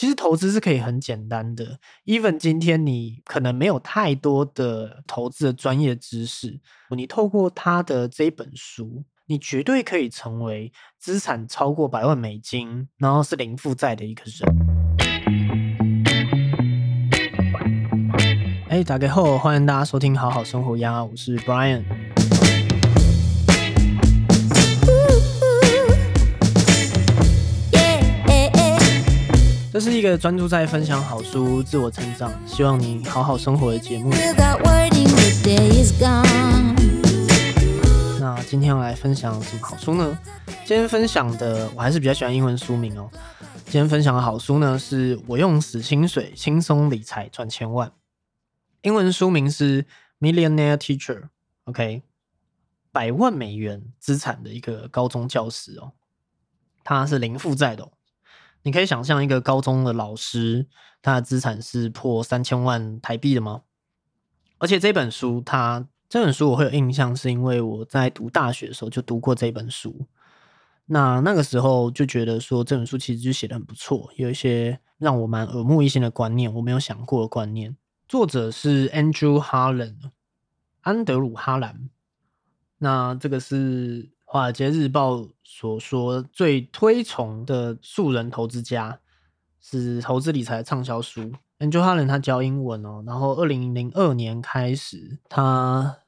其实投资是可以很简单的，even 今天你可能没有太多的投资的专业知识，你透过他的这一本书，你绝对可以成为资产超过百万美金，然后是零负债的一个人。哎，打开后欢迎大家收听好好生活呀，我是 Brian。这是一个专注在分享好书、自我成长，希望你好好生活的节目。那今天要来分享什么好书呢？今天分享的我还是比较喜欢英文书名哦。今天分享的好书呢，是我用死薪水轻松理财赚千万。英文书名是《Millionaire Teacher》，OK，百万美元资产的一个高中教师哦，他是零负债的。你可以想象一个高中的老师，他的资产是破三千万台币的吗？而且这本书，他这本书我会有印象，是因为我在读大学的时候就读过这本书。那那个时候就觉得说这本书其实就写的很不错，有一些让我蛮耳目一新的观念，我没有想过的观念。作者是 Andrew Harlan，安德鲁·哈兰。那这个是。《华尔街日报》所说最推崇的素人投资家是投资理财畅销书。Angel Harlan 他教英文哦，然后二零零二年开始，他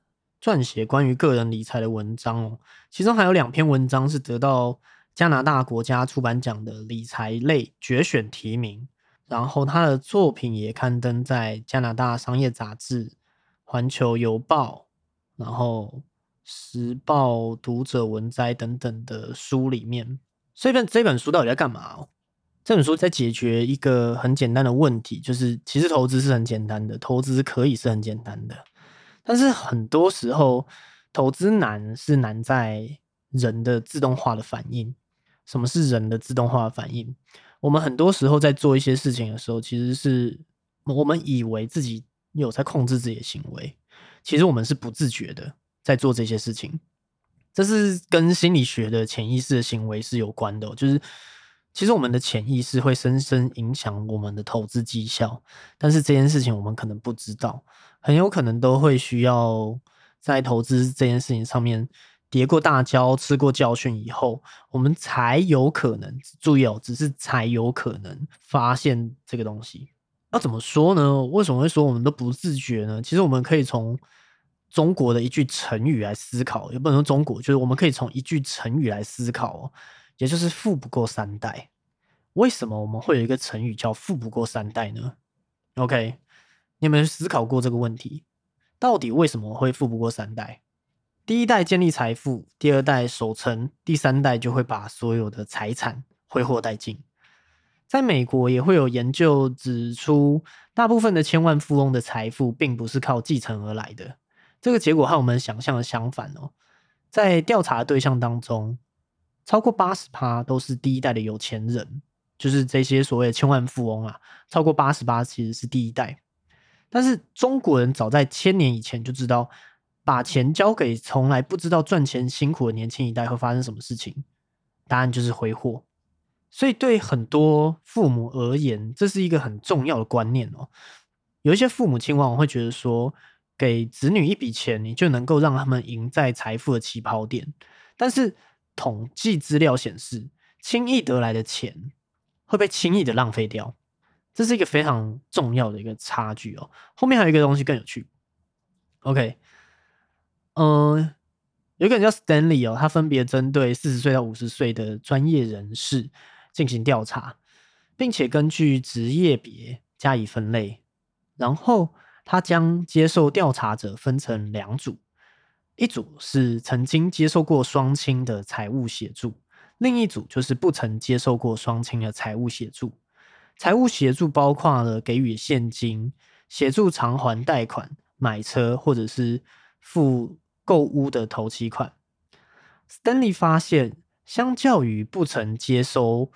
撰写关于个人理财的文章哦，其中还有两篇文章是得到加拿大国家出版奖的理财类决选提名。然后他的作品也刊登在加拿大商业杂志《环球邮报》，然后。时报、读者文摘等等的书里面，所以本这本书到底在干嘛？哦，这本书在解决一个很简单的问题，就是其实投资是很简单的，投资可以是很简单的，但是很多时候投资难是难在人的自动化的反应。什么是人的自动化反应？我们很多时候在做一些事情的时候，其实是我们以为自己有在控制自己的行为，其实我们是不自觉的。在做这些事情，这是跟心理学的潜意识的行为是有关的。就是其实我们的潜意识会深深影响我们的投资绩效，但是这件事情我们可能不知道，很有可能都会需要在投资这件事情上面跌过大跤、吃过教训以后，我们才有可能注意哦，只是才有可能发现这个东西。那怎么说呢？为什么会说我们都不自觉呢？其实我们可以从。中国的一句成语来思考，也不能说中国，就是我们可以从一句成语来思考哦，也就是“富不过三代”。为什么我们会有一个成语叫“富不过三代”呢？OK，你有没有思考过这个问题？到底为什么会富不过三代？第一代建立财富，第二代守成，第三代就会把所有的财产挥霍殆尽。在美国也会有研究指出，大部分的千万富翁的财富并不是靠继承而来的。这个结果和我们想象的相反哦，在调查的对象当中，超过八十趴都是第一代的有钱人，就是这些所谓的千万富翁啊，超过八十八其实是第一代。但是中国人早在千年以前就知道，把钱交给从来不知道赚钱辛苦的年轻一代会发生什么事情，答案就是挥霍。所以对很多父母而言，这是一个很重要的观念哦。有一些父母亲往往会觉得说。给子女一笔钱，你就能够让他们赢在财富的起跑点。但是统计资料显示，轻易得来的钱会被轻易的浪费掉，这是一个非常重要的一个差距哦。后面还有一个东西更有趣。OK，嗯，有一个人叫 Stanley 哦，他分别针对四十岁到五十岁的专业人士进行调查，并且根据职业别加以分类，然后。他将接受调查者分成两组，一组是曾经接受过双亲的财务协助，另一组就是不曾接受过双亲的财务协助。财务协助包括了给予现金、协助偿还贷款、买车或者是付购屋的头期款。Stanley 发现，相较于不曾接收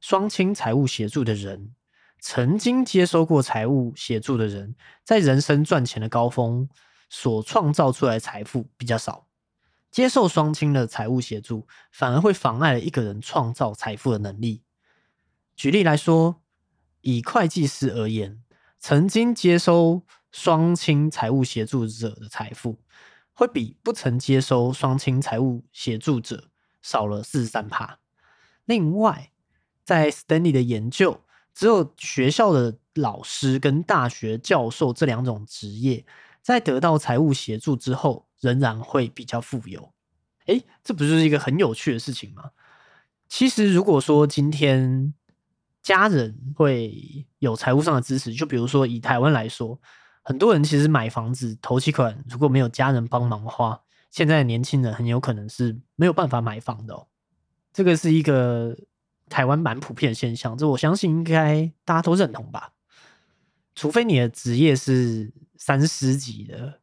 双亲财务协助的人。曾经接收过财务协助的人，在人生赚钱的高峰所创造出来的财富比较少。接受双亲的财务协助，反而会妨碍了一个人创造财富的能力。举例来说，以会计师而言，曾经接收双亲财务协助者的财富，会比不曾接收双亲财务协助者少了四十三帕。另外，在 Stanley 的研究，只有学校的老师跟大学教授这两种职业，在得到财务协助之后，仍然会比较富有。诶，这不就是一个很有趣的事情吗？其实，如果说今天家人会有财务上的支持，就比如说以台湾来说，很多人其实买房子头期款如果没有家人帮忙的话，现在的年轻人很有可能是没有办法买房的。这个是一个台湾蛮普遍的现象，这我相信应该大家都认同吧。除非你的职业是三师级的。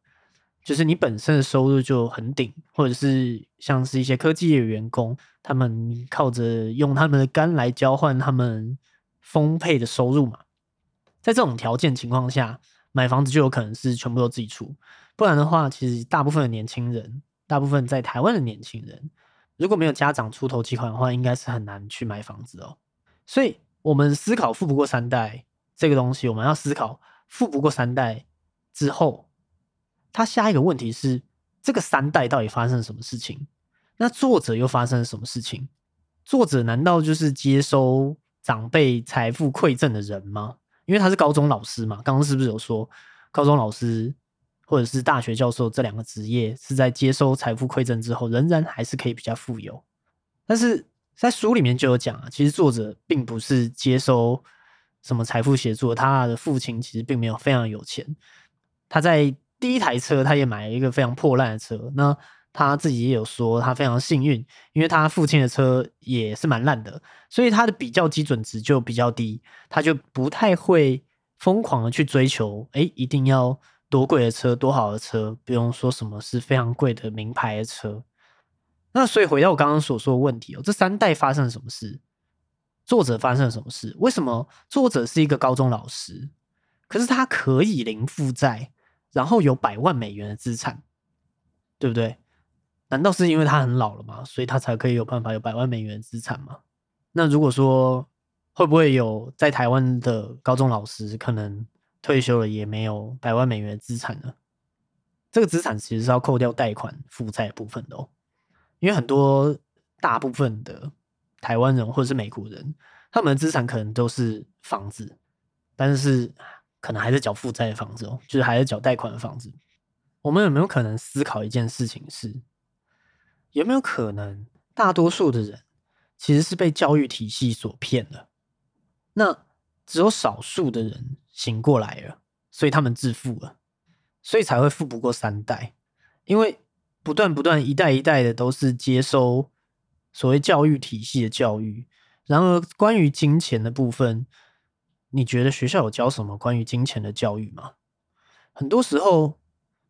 就是你本身的收入就很顶，或者是像是一些科技业员工，他们靠着用他们的肝来交换他们丰沛的收入嘛。在这种条件情况下，买房子就有可能是全部都自己出。不然的话，其实大部分的年轻人，大部分在台湾的年轻人，如果没有家长出头期款的话，应该是很难去买房子哦。所以，我们思考富不过三代这个东西，我们要思考富不过三代之后。他下一个问题是：这个三代到底发生了什么事情？那作者又发生了什么事情？作者难道就是接收长辈财富馈赠的人吗？因为他是高中老师嘛，刚刚是不是有说高中老师或者是大学教授这两个职业是在接收财富馈赠之后，仍然还是可以比较富有？但是在书里面就有讲啊，其实作者并不是接收什么财富协助，他的父亲其实并没有非常有钱，他在。第一台车，他也买了一个非常破烂的车。那他自己也有说，他非常幸运，因为他父亲的车也是蛮烂的，所以他的比较基准值就比较低，他就不太会疯狂的去追求，哎，一定要多贵的车，多好的车，不用说什么是非常贵的名牌的车。那所以回到我刚刚所说的问题哦，这三代发生了什么事？作者发生了什么事？为什么作者是一个高中老师，可是他可以零负债？然后有百万美元的资产，对不对？难道是因为他很老了吗？所以他才可以有办法有百万美元的资产吗？那如果说会不会有在台湾的高中老师可能退休了也没有百万美元的资产了？这个资产其实是要扣掉贷款负债部分的哦，因为很多大部分的台湾人或者是美国人，他们的资产可能都是房子，但是。可能还是缴负债的房子哦，就是还是缴贷款的房子。我们有没有可能思考一件事情是，有没有可能大多数的人其实是被教育体系所骗了？那只有少数的人醒过来了，所以他们致富了，所以才会富不过三代。因为不断不断一代一代的都是接收所谓教育体系的教育，然而关于金钱的部分。你觉得学校有教什么关于金钱的教育吗？很多时候，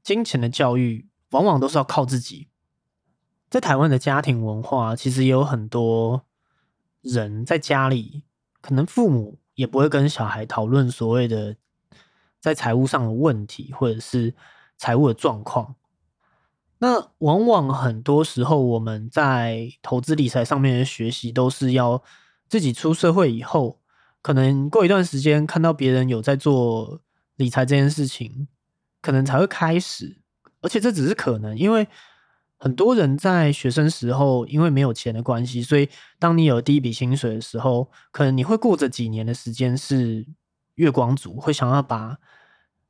金钱的教育往往都是要靠自己。在台湾的家庭文化，其实也有很多人在家里，可能父母也不会跟小孩讨论所谓的在财务上的问题，或者是财务的状况。那往往很多时候，我们在投资理财上面的学习，都是要自己出社会以后。可能过一段时间看到别人有在做理财这件事情，可能才会开始。而且这只是可能，因为很多人在学生时候因为没有钱的关系，所以当你有第一笔薪水的时候，可能你会过着几年的时间是月光族，会想要把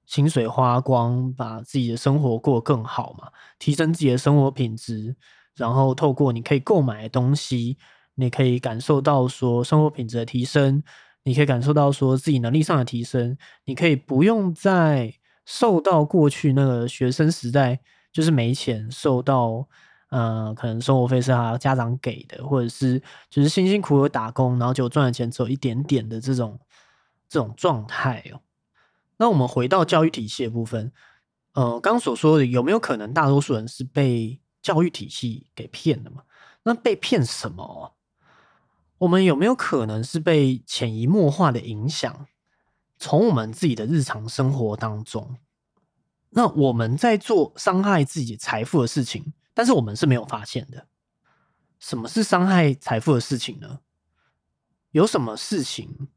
薪水花光，把自己的生活过更好嘛，提升自己的生活品质，然后透过你可以购买的东西，你可以感受到说生活品质的提升。你可以感受到说自己能力上的提升，你可以不用再受到过去那个学生时代就是没钱，受到呃可能生活费是他家长给的，或者是就是辛辛苦苦打工，然后就赚的钱只有一点点的这种这种状态哦。那我们回到教育体系的部分，呃，刚刚所说的有没有可能大多数人是被教育体系给骗的嘛？那被骗什么？我们有没有可能是被潜移默化的影响？从我们自己的日常生活当中，那我们在做伤害自己财富的事情，但是我们是没有发现的。什么是伤害财富的事情呢？有什么事情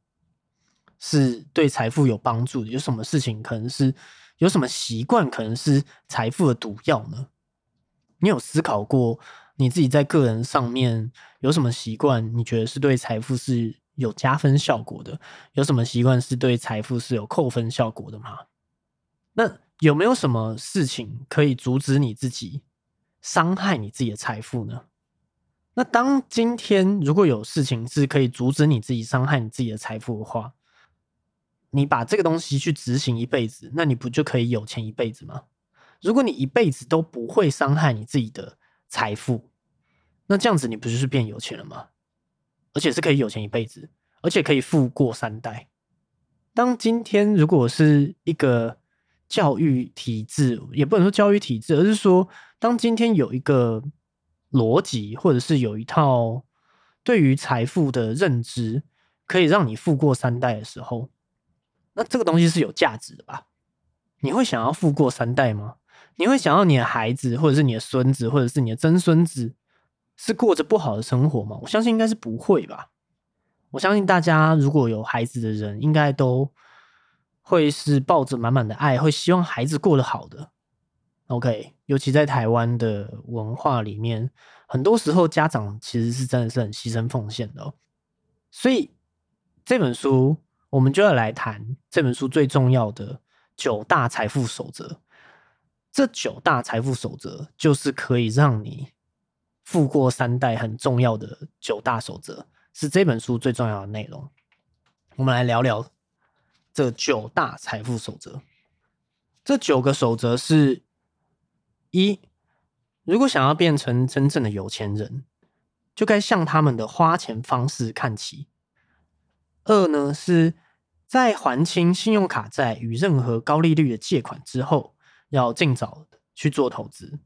是对财富有帮助的？有什么事情可能是有什么习惯可能是财富的毒药呢？你有思考过你自己在个人上面有什么习惯？你觉得是对财富是有加分效果的？有什么习惯是对财富是有扣分效果的吗？那有没有什么事情可以阻止你自己伤害你自己的财富呢？那当今天如果有事情是可以阻止你自己伤害你自己的财富的话，你把这个东西去执行一辈子，那你不就可以有钱一辈子吗？如果你一辈子都不会伤害你自己的财富，那这样子你不就是变有钱了吗？而且是可以有钱一辈子，而且可以富过三代。当今天如果是一个教育体制，也不能说教育体制，而是说当今天有一个。逻辑，或者是有一套对于财富的认知，可以让你富过三代的时候，那这个东西是有价值的吧？你会想要富过三代吗？你会想要你的孩子，或者是你的孙子，或者是你的曾孙子，是过着不好的生活吗？我相信应该是不会吧。我相信大家如果有孩子的人，应该都会是抱着满满的爱，会希望孩子过得好的。OK，尤其在台湾的文化里面，很多时候家长其实是真的是很牺牲奉献的。所以这本书我们就要来谈这本书最重要的九大财富守则。这九大财富守则就是可以让你富过三代很重要的九大守则，是这本书最重要的内容。我们来聊聊这九大财富守则。这九个守则是。一，如果想要变成真正的有钱人，就该向他们的花钱方式看齐。二呢，是在还清信用卡债与任何高利率的借款之后，要尽早去做投资。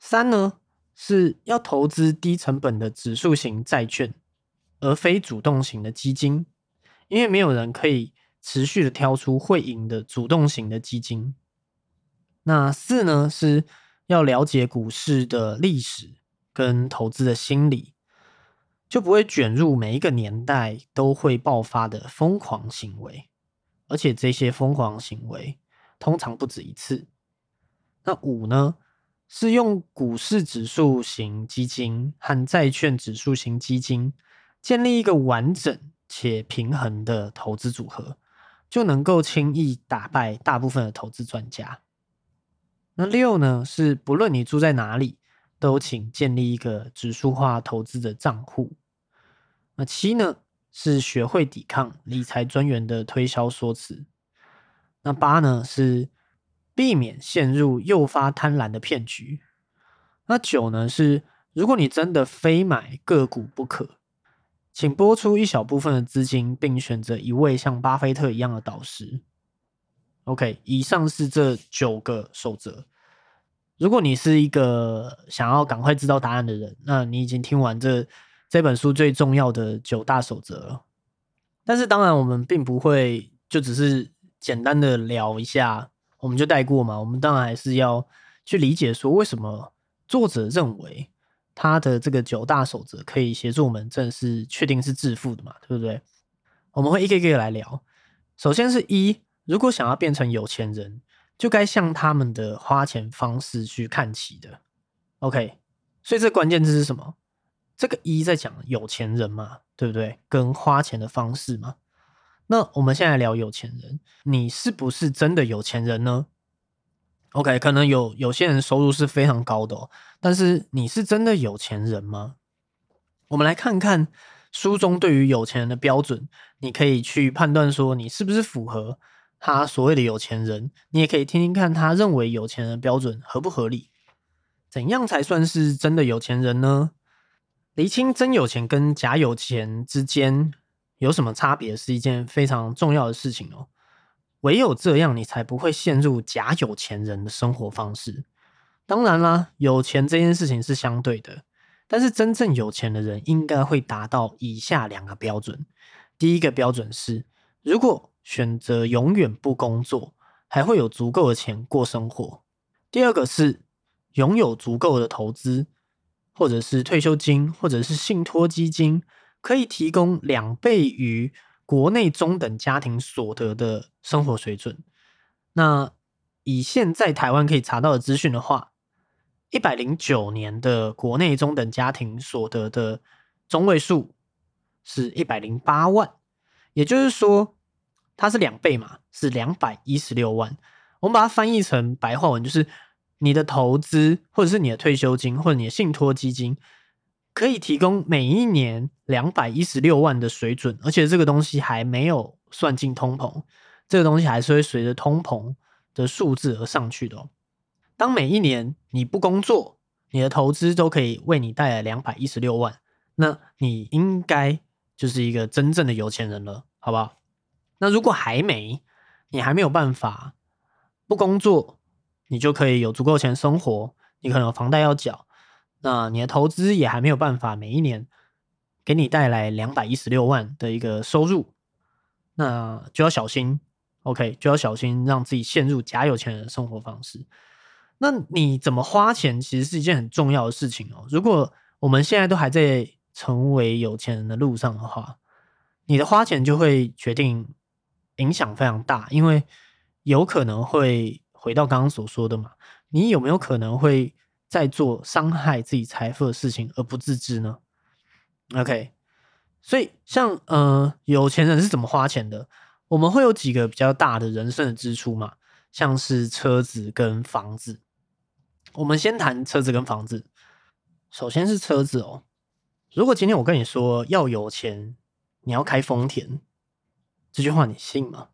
三呢，是要投资低成本的指数型债券，而非主动型的基金，因为没有人可以持续的挑出会赢的主动型的基金。那四呢，是要了解股市的历史跟投资的心理，就不会卷入每一个年代都会爆发的疯狂行为，而且这些疯狂行为通常不止一次。那五呢，是用股市指数型基金和债券指数型基金建立一个完整且平衡的投资组合，就能够轻易打败大部分的投资专家。那六呢？是不论你住在哪里，都请建立一个指数化投资的账户。那七呢？是学会抵抗理财专员的推销说辞。那八呢？是避免陷入诱发贪婪的骗局。那九呢？是如果你真的非买个股不可，请拨出一小部分的资金，并选择一位像巴菲特一样的导师。OK，以上是这九个守则。如果你是一个想要赶快知道答案的人，那你已经听完这这本书最重要的九大守则了。但是，当然我们并不会就只是简单的聊一下，我们就带过嘛。我们当然还是要去理解说，为什么作者认为他的这个九大守则可以协助我们正式确定是致富的嘛？对不对？我们会一个一个来聊。首先是一。如果想要变成有钱人，就该向他们的花钱方式去看齐的。OK，所以这关键字是什么？这个一在讲有钱人嘛，对不对？跟花钱的方式嘛。那我们现在聊有钱人，你是不是真的有钱人呢？OK，可能有有些人收入是非常高的，哦但是你是真的有钱人吗？我们来看看书中对于有钱人的标准，你可以去判断说你是不是符合。他所谓的有钱人，你也可以听听看，他认为有钱人的标准合不合理？怎样才算是真的有钱人呢？厘清真有钱跟假有钱之间有什么差别，是一件非常重要的事情哦。唯有这样，你才不会陷入假有钱人的生活方式。当然啦，有钱这件事情是相对的，但是真正有钱的人应该会达到以下两个标准。第一个标准是，如果选择永远不工作，还会有足够的钱过生活。第二个是拥有足够的投资，或者是退休金，或者是信托基金，可以提供两倍于国内中等家庭所得的生活水准。那以现在台湾可以查到的资讯的话，一百零九年的国内中等家庭所得的中位数是一百零八万，也就是说，它是两倍嘛，是两百一十六万。我们把它翻译成白话文，就是你的投资或者是你的退休金或者你的信托基金，可以提供每一年两百一十六万的水准，而且这个东西还没有算进通膨，这个东西还是会随着通膨的数字而上去的。当每一年你不工作，你的投资都可以为你带来两百一十六万，那你应该就是一个真正的有钱人了，好不好？那如果还没，你还没有办法。不工作，你就可以有足够钱生活。你可能房贷要缴，那你的投资也还没有办法每一年给你带来两百一十六万的一个收入，那就要小心。OK，就要小心让自己陷入假有钱人的生活方式。那你怎么花钱，其实是一件很重要的事情哦。如果我们现在都还在成为有钱人的路上的话，你的花钱就会决定影响非常大，因为。有可能会回到刚刚所说的嘛？你有没有可能会在做伤害自己财富的事情而不自知呢？OK，所以像呃有钱人是怎么花钱的？我们会有几个比较大的人生的支出嘛，像是车子跟房子。我们先谈车子跟房子。首先是车子哦。如果今天我跟你说要有钱，你要开丰田，这句话你信吗？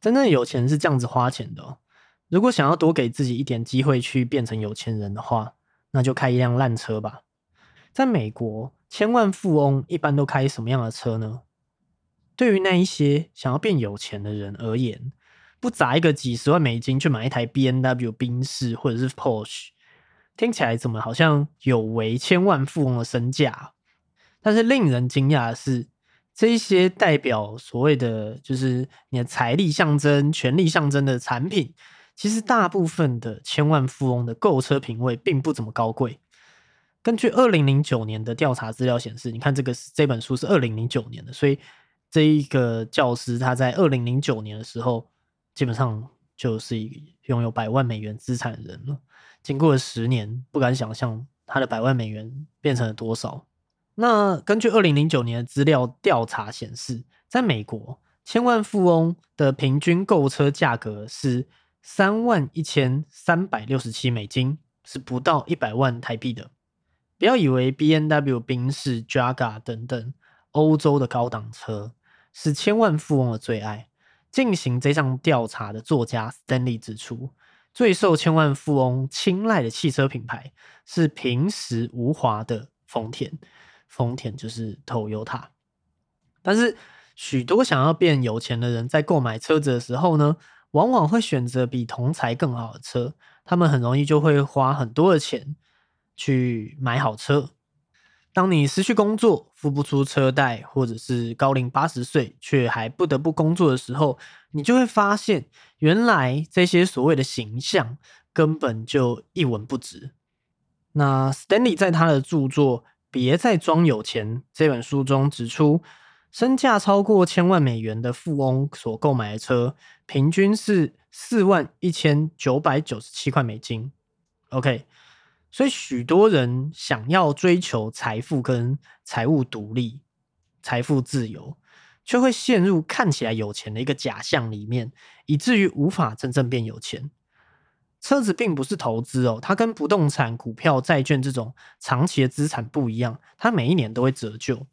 真正有钱是这样子花钱的。如果想要多给自己一点机会去变成有钱人的话，那就开一辆烂车吧。在美国，千万富翁一般都开什么样的车呢？对于那一些想要变有钱的人而言，不砸一个几十万美金去买一台 B N W 宾士或者是 Porsche，听起来怎么好像有违千万富翁的身价？但是令人惊讶的是。这一些代表所谓的就是你的财力象征、权力象征的产品，其实大部分的千万富翁的购车品味并不怎么高贵。根据二零零九年的调查资料显示，你看这个这本书是二零零九年的，所以这一个教师他在二零零九年的时候，基本上就是一拥有百万美元资产的人了。经过了十年，不敢想象他的百万美元变成了多少。那根据二零零九年的资料调查显示，在美国，千万富翁的平均购车价格是三万一千三百六十七美金，是不到一百万台币的。不要以为 B N W、宾士、Jaga 等等欧洲的高档车是千万富翁的最爱。进行这项调查的作家 Stanley 指出，最受千万富翁青睐的汽车品牌是平时无华的丰田。丰田就是 Toyota，但是许多想要变有钱的人在购买车子的时候呢，往往会选择比同才更好的车。他们很容易就会花很多的钱去买好车。当你失去工作、付不出车贷，或者是高龄八十岁却还不得不工作的时候，你就会发现，原来这些所谓的形象根本就一文不值。那 Stanley 在他的著作。别再装有钱。这本书中指出，身价超过千万美元的富翁所购买的车，平均是四万一千九百九十七块美金。OK，所以许多人想要追求财富跟财务独立、财富自由，却会陷入看起来有钱的一个假象里面，以至于无法真正变有钱。车子并不是投资哦，它跟不动产、股票、债券这种长期的资产不一样，它每一年都会折旧。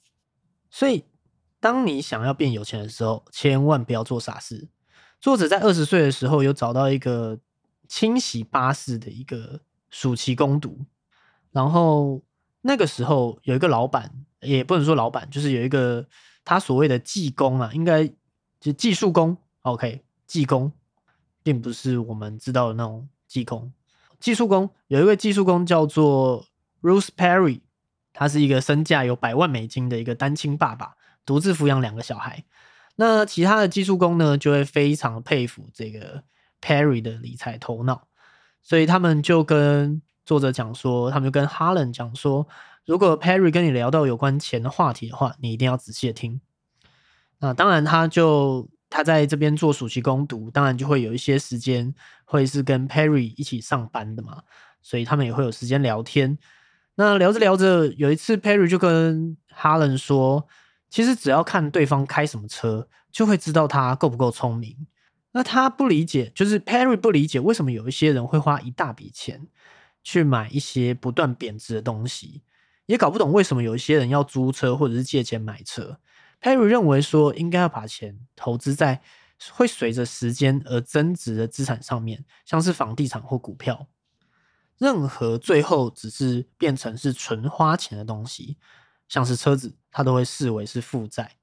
所以，当你想要变有钱的时候，千万不要做傻事。作者在二十岁的时候有找到一个清洗巴士的一个暑期工读，然后那个时候有一个老板，也不能说老板，就是有一个他所谓的技工啊，应该就技术工，OK，技工，并不是我们知道的那种。技工、技术工有一位技术工叫做 Bruce Perry，他是一个身价有百万美金的一个单亲爸爸，独自抚养两个小孩。那其他的技术工呢，就会非常佩服这个 Perry 的理财头脑，所以他们就跟作者讲说，他们就跟 Harlan 讲说，如果 Perry 跟你聊到有关钱的话题的话，你一定要仔细的听。那当然，他就他在这边做暑期攻读，当然就会有一些时间会是跟 Perry 一起上班的嘛，所以他们也会有时间聊天。那聊着聊着，有一次 Perry 就跟 Helen 说，其实只要看对方开什么车，就会知道他够不够聪明。那他不理解，就是 Perry 不理解为什么有一些人会花一大笔钱去买一些不断贬值的东西，也搞不懂为什么有一些人要租车或者是借钱买车。Perry 认为说，应该要把钱投资在会随着时间而增值的资产上面，像是房地产或股票。任何最后只是变成是纯花钱的东西，像是车子，他都会视为是负债。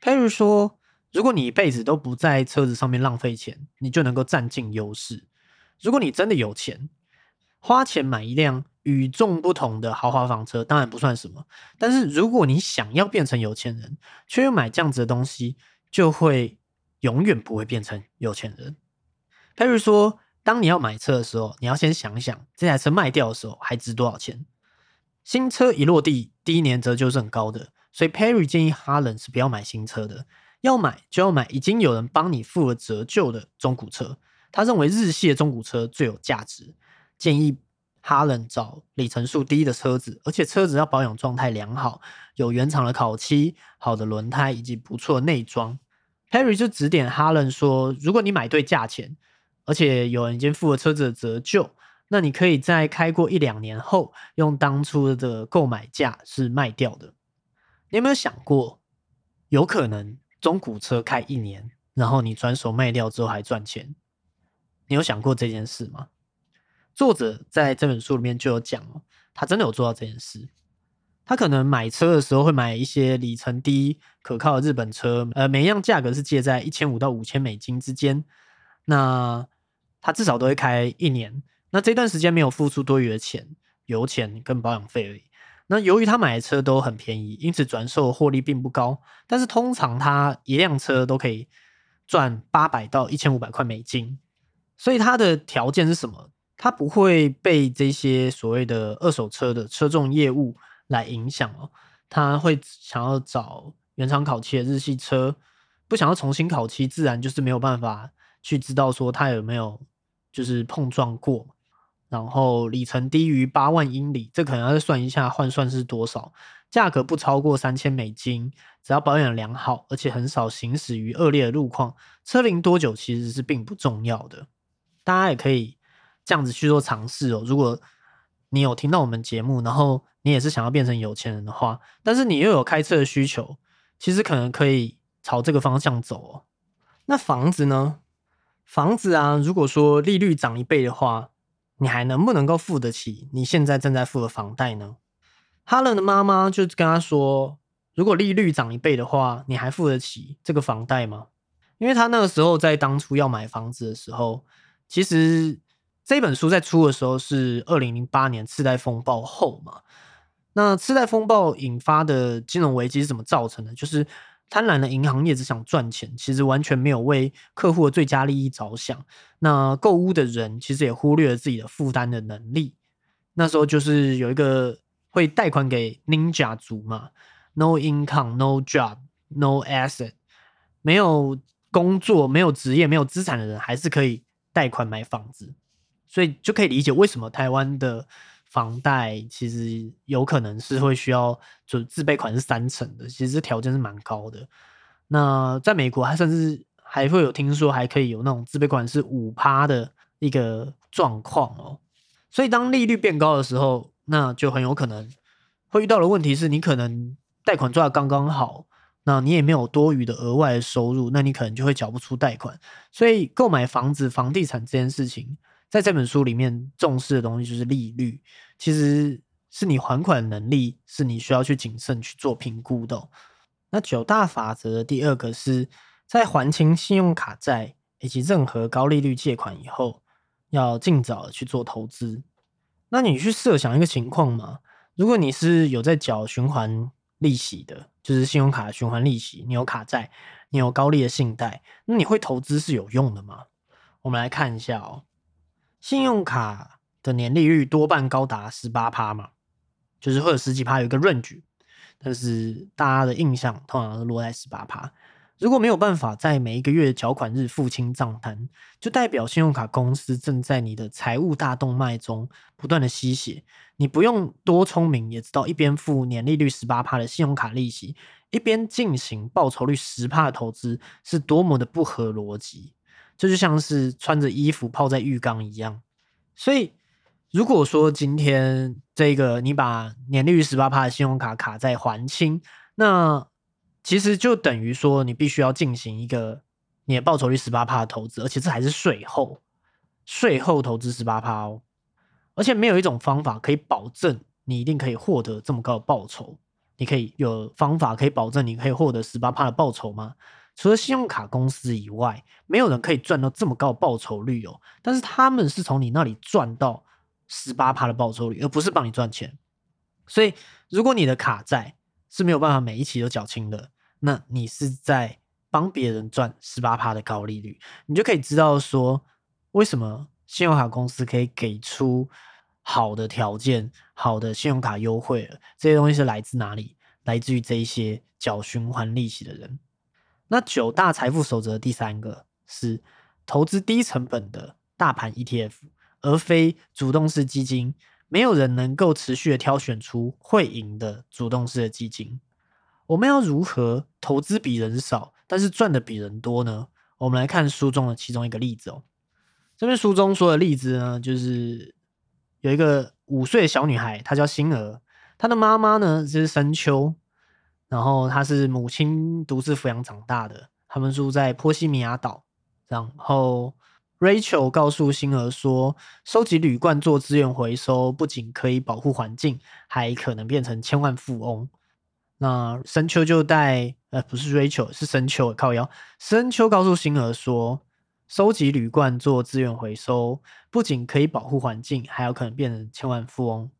Perry 说，如果你一辈子都不在车子上面浪费钱，你就能够占尽优势。如果你真的有钱，花钱买一辆。与众不同的豪华房车当然不算什么，但是如果你想要变成有钱人，却又买这样子的东西，就会永远不会变成有钱人。Perry 说，当你要买车的时候，你要先想想这台车卖掉的时候还值多少钱。新车一落地，第一年折旧是很高的，所以 Perry 建议哈伦是不要买新车的，要买就要买已经有人帮你付了折旧的中古车。他认为日系的中古车最有价值，建议。哈伦找里程数低的车子，而且车子要保养状态良好，有原厂的烤漆、好的轮胎以及不错的内装。Harry 就指点哈伦说：“如果你买对价钱，而且有人已经付了车子的折旧，那你可以在开过一两年后，用当初的购买价是卖掉的。你有没有想过，有可能中古车开一年，然后你转手卖掉之后还赚钱？你有想过这件事吗？”作者在这本书里面就有讲哦，他真的有做到这件事。他可能买车的时候会买一些里程低、可靠的日本车，呃，每一样价格是介在一千五到五千美金之间。那他至少都会开一年。那这段时间没有付出多余的钱，油钱跟保养费而已。那由于他买的车都很便宜，因此转售获利并不高。但是通常他一辆车都可以赚八百到一千五百块美金。所以他的条件是什么？他不会被这些所谓的二手车的车重业务来影响哦，他会想要找原厂烤漆的日系车，不想要重新烤漆，自然就是没有办法去知道说他有没有就是碰撞过，然后里程低于八万英里，这可能要算一下换算是多少，价格不超过三千美金，只要保养良好，而且很少行驶于恶劣的路况，车龄多久其实是并不重要的，大家也可以。这样子去做尝试哦。如果你有听到我们节目，然后你也是想要变成有钱人的话，但是你又有开车的需求，其实可能可以朝这个方向走哦。那房子呢？房子啊，如果说利率涨一倍的话，你还能不能够付得起你现在正在付的房贷呢？哈伦的妈妈就跟他说：“如果利率涨一倍的话，你还付得起这个房贷吗？”因为他那个时候在当初要买房子的时候，其实。这本书在出的时候是二零零八年次贷风暴后嘛？那次贷风暴引发的金融危机是怎么造成的？就是贪婪的银行业只想赚钱，其实完全没有为客户的最佳利益着想。那购屋的人其实也忽略了自己的负担的能力。那时候就是有一个会贷款给 Ninja 族嘛，No income, no job, no asset，没有工作、没有职业、没有资产的人，还是可以贷款买房子。所以就可以理解为什么台湾的房贷其实有可能是会需要就自备款是三成的，其实条件是蛮高的。那在美国，还甚至还会有听说还可以有那种自备款是五趴的一个状况哦。所以当利率变高的时候，那就很有可能会遇到的问题是你可能贷款抓的刚刚好，那你也没有多余的额外的收入，那你可能就会缴不出贷款。所以购买房子、房地产这件事情。在这本书里面重视的东西就是利率，其实是你还款能力，是你需要去谨慎去做评估的。那九大法则的第二个是在还清信用卡债以及任何高利率借款以后，要尽早的去做投资。那你去设想一个情况嘛？如果你是有在缴循环利息的，就是信用卡循环利息，你有卡债，你有高利的信贷，那你会投资是有用的吗？我们来看一下哦。信用卡的年利率多半高达十八趴嘛，就是会有十几趴有一个 range，但是大家的印象通常是落在十八趴。如果没有办法在每一个月缴款日付清账单，就代表信用卡公司正在你的财务大动脉中不断的吸血。你不用多聪明，也知道一边付年利率十八趴的信用卡利息，一边进行报酬率十趴的投资，是多么的不合逻辑。这就像是穿着衣服泡在浴缸一样。所以，如果说今天这个你把年利率十八趴的信用卡卡在还清，那其实就等于说，你必须要进行一个你的报酬率十八趴的投资，而且这还是税后，税后投资十八趴哦。而且没有一种方法可以保证你一定可以获得这么高的报酬。你可以有方法可以保证你可以获得十八趴的报酬吗？除了信用卡公司以外，没有人可以赚到这么高报酬率哦。但是他们是从你那里赚到十八趴的报酬率，而不是帮你赚钱。所以，如果你的卡债是没有办法每一期都缴清的，那你是在帮别人赚十八趴的高利率，你就可以知道说，为什么信用卡公司可以给出好的条件、好的信用卡优惠。这些东西是来自哪里？来自于这一些缴循环利息的人。那九大财富守则第三个是投资低成本的大盘 ETF，而非主动式基金。没有人能够持续的挑选出会赢的主动式的基金。我们要如何投资比人少，但是赚的比人多呢？我们来看书中的其中一个例子哦。这边书中说的例子呢，就是有一个五岁的小女孩，她叫星儿，她的妈妈呢是深秋，然后他是母亲独自抚养长大的，他们住在波西米亚岛，然后。Rachel 告诉星儿说：“收集铝罐做资源回收，不仅可以保护环境，还可能变成千万富翁。”那深秋就带呃，不是 Rachel，是深秋靠腰。深秋告诉星儿说：“收集铝罐做资源回收，不仅可以保护环境，还有可能变成千万富翁。”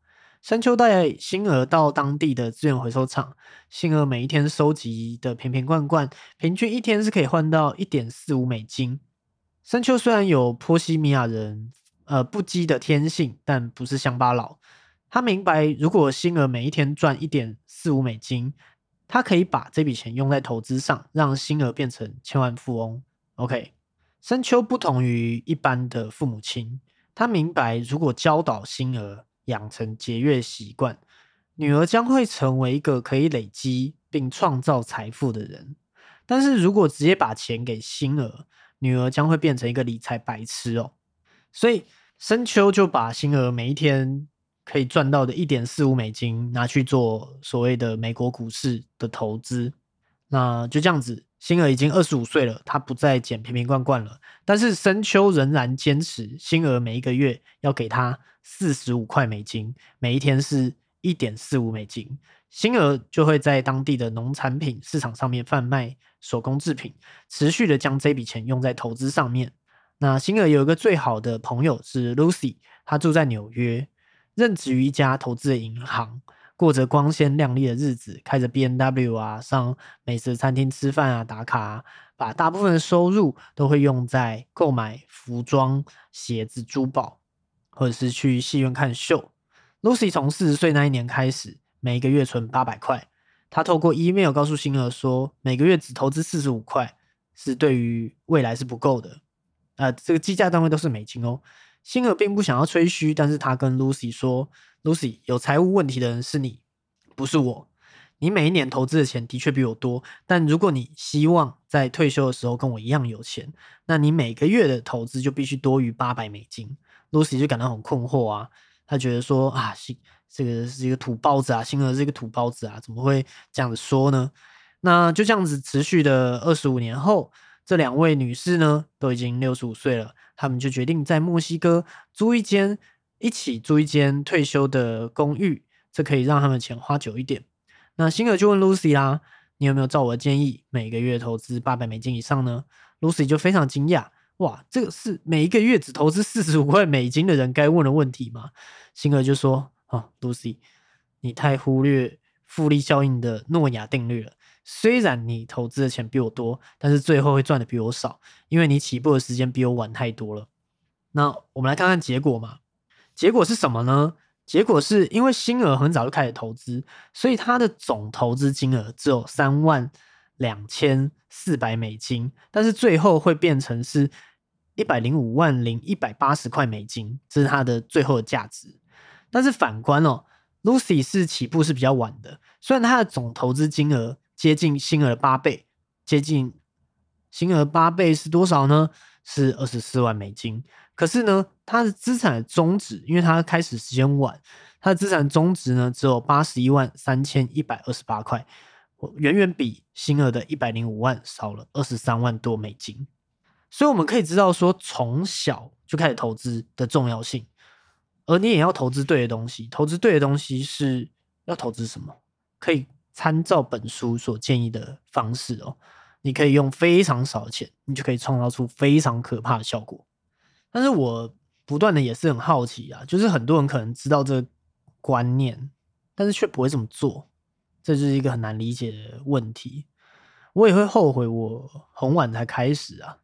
山丘带星儿到当地的资源回收厂，星儿每一天收集的瓶瓶罐罐，平均一天是可以换到一点四五美金。山丘虽然有波西米亚人呃不羁的天性，但不是乡巴佬。他明白，如果星儿每一天赚一点四五美金，他可以把这笔钱用在投资上，让星儿变成千万富翁。OK，山丘不同于一般的父母亲，他明白，如果教导星儿养成节约习惯，女儿将会成为一个可以累积并创造财富的人。但是如果直接把钱给星儿，女儿将会变成一个理财白痴哦，所以深秋就把星儿每一天可以赚到的一点四五美金拿去做所谓的美国股市的投资。那就这样子，星儿已经二十五岁了，他不再捡瓶瓶罐罐了。但是深秋仍然坚持，星儿每一个月要给他四十五块美金，每一天是一点四五美金。星儿就会在当地的农产品市场上面贩卖。手工制品，持续的将这笔钱用在投资上面。那星儿有一个最好的朋友是 Lucy，她住在纽约，任职于一家投资的银行，过着光鲜亮丽的日子，开着 B N W 啊，上美食餐厅吃饭啊，打卡，啊，把大部分的收入都会用在购买服装、鞋子、珠宝，或者是去戏院看秀。Lucy 从四十岁那一年开始，每个月存八百块。他透过 email 告诉星儿说，每个月只投资四十五块，是对于未来是不够的。呃，这个计价单位都是美金哦。星儿并不想要吹嘘，但是他跟 Lucy 说：“Lucy，有财务问题的人是你，不是我。你每一年投资的钱的确比我多，但如果你希望在退休的时候跟我一样有钱，那你每个月的投资就必须多于八百美金。”Lucy 就感到很困惑啊，他觉得说啊，星。这个是一个土包子啊，星儿是一个土包子啊，怎么会这样子说呢？那就这样子持续的二十五年后，这两位女士呢都已经六十五岁了，他们就决定在墨西哥租一间，一起租一间退休的公寓，这可以让他们钱花久一点。那星儿就问 Lucy 啦：“你有没有照我的建议，每个月投资八百美金以上呢？”Lucy 就非常惊讶：“哇，这个是每一个月只投资四十五块美金的人该问的问题吗？”星儿就说。哦，Lucy，你太忽略复利效应的诺亚定律了。虽然你投资的钱比我多，但是最后会赚的比我少，因为你起步的时间比我晚太多了。那我们来看看结果嘛？结果是什么呢？结果是因为星儿很早就开始投资，所以他的总投资金额只有三万两千四百美金，但是最后会变成是一百零五万零一百八十块美金，这是它的最后的价值。但是反观哦，Lucy 是起步是比较晚的，虽然它的总投资金额接近星儿的八倍，接近星儿八倍是多少呢？是二十四万美金。可是呢，它的资产的终值，因为它开始时间晚，它的资产终值呢只有八十一万三千一百二十八块，远远比星儿的一百零五万少了二十三万多美金。所以我们可以知道说，从小就开始投资的重要性。而你也要投资对的东西，投资对的东西是要投资什么？可以参照本书所建议的方式哦。你可以用非常少的钱，你就可以创造出非常可怕的效果。但是我不断的也是很好奇啊，就是很多人可能知道这个观念，但是却不会这么做，这就是一个很难理解的问题。我也会后悔我很晚才开始啊。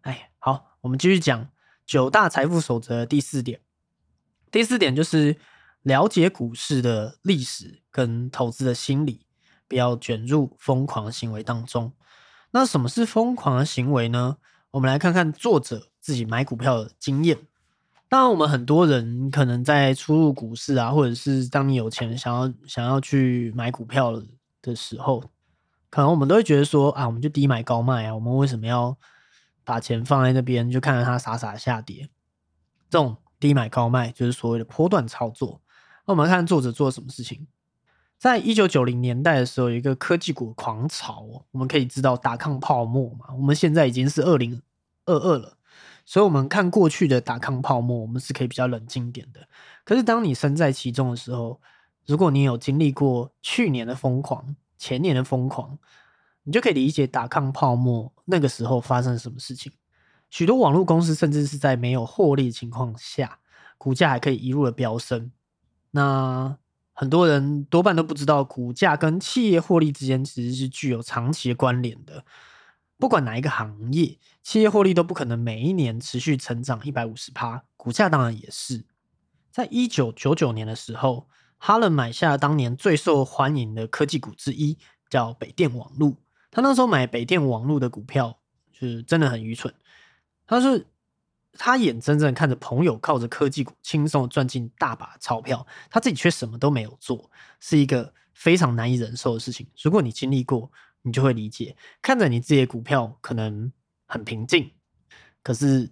哎，好，我们继续讲九大财富守则第四点。第四点就是了解股市的历史跟投资的心理，不要卷入疯狂行为当中。那什么是疯狂的行为呢？我们来看看作者自己买股票的经验。当然，我们很多人可能在初入股市啊，或者是当你有钱想要想要去买股票的时候，可能我们都会觉得说啊，我们就低买高卖啊，我们为什么要把钱放在那边就看着它傻傻下跌？这种。低买高卖就是所谓的波段操作。那我们看作者做了什么事情？在一九九零年代的时候，有一个科技股狂潮，我们可以知道打抗泡沫嘛。我们现在已经是二零二二了，所以我们看过去的打抗泡沫，我们是可以比较冷静点的。可是当你身在其中的时候，如果你有经历过去年的疯狂、前年的疯狂，你就可以理解打抗泡沫那个时候发生什么事情。许多网络公司甚至是在没有获利的情况下，股价还可以一路的飙升。那很多人多半都不知道，股价跟企业获利之间其实是具有长期关联的。不管哪一个行业，企业获利都不可能每一年持续成长一百五十趴，股价当然也是。在一九九九年的时候，哈伦买下当年最受欢迎的科技股之一，叫北电网络。他那时候买北电网络的股票，是真的很愚蠢。他是他眼睁睁看着朋友靠着科技股轻松赚进大把钞票，他自己却什么都没有做，是一个非常难以忍受的事情。如果你经历过，你就会理解。看着你自己的股票可能很平静，可是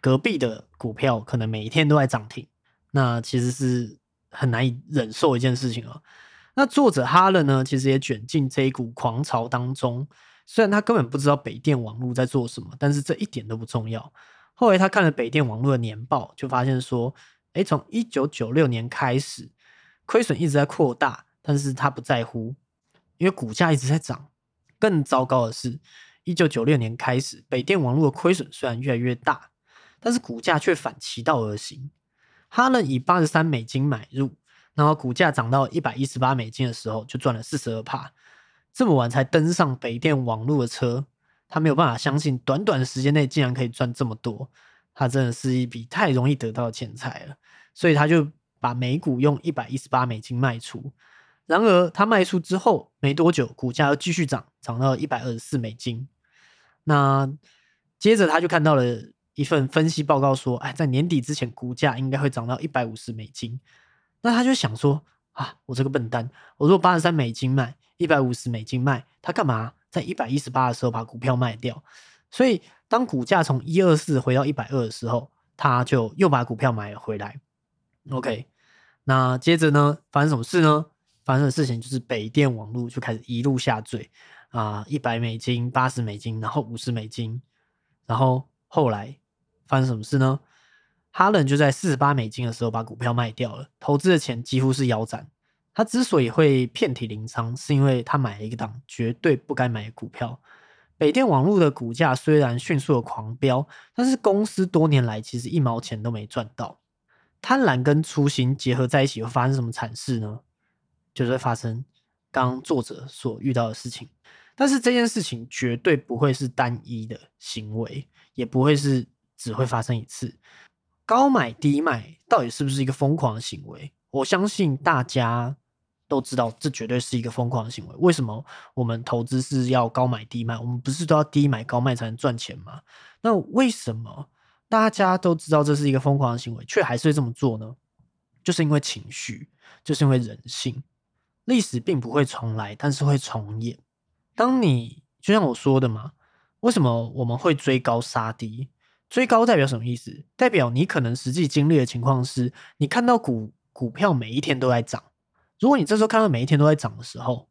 隔壁的股票可能每一天都在涨停，那其实是很难以忍受一件事情啊。那作者哈勒呢，其实也卷进这一股狂潮当中。虽然他根本不知道北电网络在做什么，但是这一点都不重要。后来他看了北电网络的年报，就发现说：“哎，从一九九六年开始，亏损一直在扩大，但是他不在乎，因为股价一直在涨。更糟糕的是，一九九六年开始，北电网络的亏损虽然越来越大，但是股价却反其道而行。哈伦以八十三美金买入，然后股价涨到一百一十八美金的时候，就赚了四十二帕。”这么晚才登上北电网络的车，他没有办法相信，短短的时间内竟然可以赚这么多。他真的是一笔太容易得到的钱财了，所以他就把每股用一百一十八美金卖出。然而他卖出之后没多久，股价又继续涨，涨到一百二十四美金。那接着他就看到了一份分析报告，说：“哎，在年底之前，股价应该会涨到一百五十美金。”那他就想说：“啊，我这个笨蛋，我如果八十三美金卖。”一百五十美金卖，他干嘛在一百一十八的时候把股票卖掉？所以当股价从一二四回到一百二的时候，他就又把股票买了回来。OK，那接着呢，发生什么事呢？发生的事情就是北电网络就开始一路下坠啊，一百美金、八十美金，然后五十美金，然后后来发生什么事呢？哈伦就在四十八美金的时候把股票卖掉了，投资的钱几乎是腰斩。他之所以会遍体鳞伤，是因为他买了一个档绝对不该买的股票。北电网络的股价虽然迅速的狂飙，但是公司多年来其实一毛钱都没赚到。贪婪跟粗心结合在一起，会发生什么惨事呢？就是会发生刚作者所遇到的事情。但是这件事情绝对不会是单一的行为，也不会是只会发生一次。高买低卖到底是不是一个疯狂的行为？我相信大家。都知道这绝对是一个疯狂的行为。为什么我们投资是要高买低卖？我们不是都要低买高卖才能赚钱吗？那为什么大家都知道这是一个疯狂的行为，却还是会这么做呢？就是因为情绪，就是因为人性。历史并不会重来，但是会重演。当你就像我说的嘛，为什么我们会追高杀低？追高代表什么意思？代表你可能实际经历的情况是，你看到股股票每一天都在涨。如果你这时候看到每一天都在涨的时候，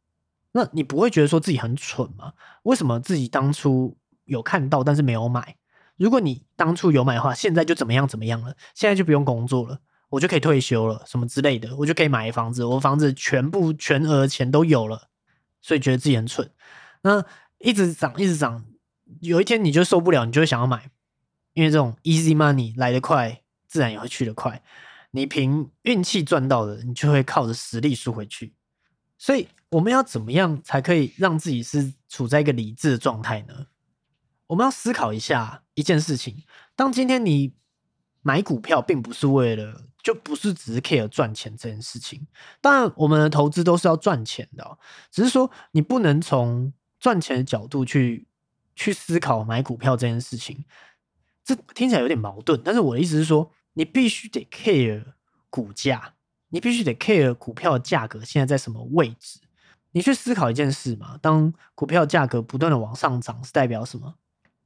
那你不会觉得说自己很蠢吗？为什么自己当初有看到但是没有买？如果你当初有买的话，现在就怎么样怎么样了？现在就不用工作了，我就可以退休了，什么之类的，我就可以买房子，我房子全部全额钱都有了，所以觉得自己很蠢。那一直涨，一直涨，有一天你就受不了，你就会想要买。因为这种 easy money 来得快，自然也会去得快。你凭运气赚到的，你就会靠着实力输回去。所以我们要怎么样才可以让自己是处在一个理智的状态呢？我们要思考一下一件事情：当今天你买股票，并不是为了，就不是只是 care 赚钱这件事情。当然，我们的投资都是要赚钱的，只是说你不能从赚钱的角度去去思考买股票这件事情。这听起来有点矛盾，但是我的意思是说，你必须得 care 股价，你必须得 care 股票的价格现在在什么位置。你去思考一件事嘛，当股票价格不断的往上涨，是代表什么？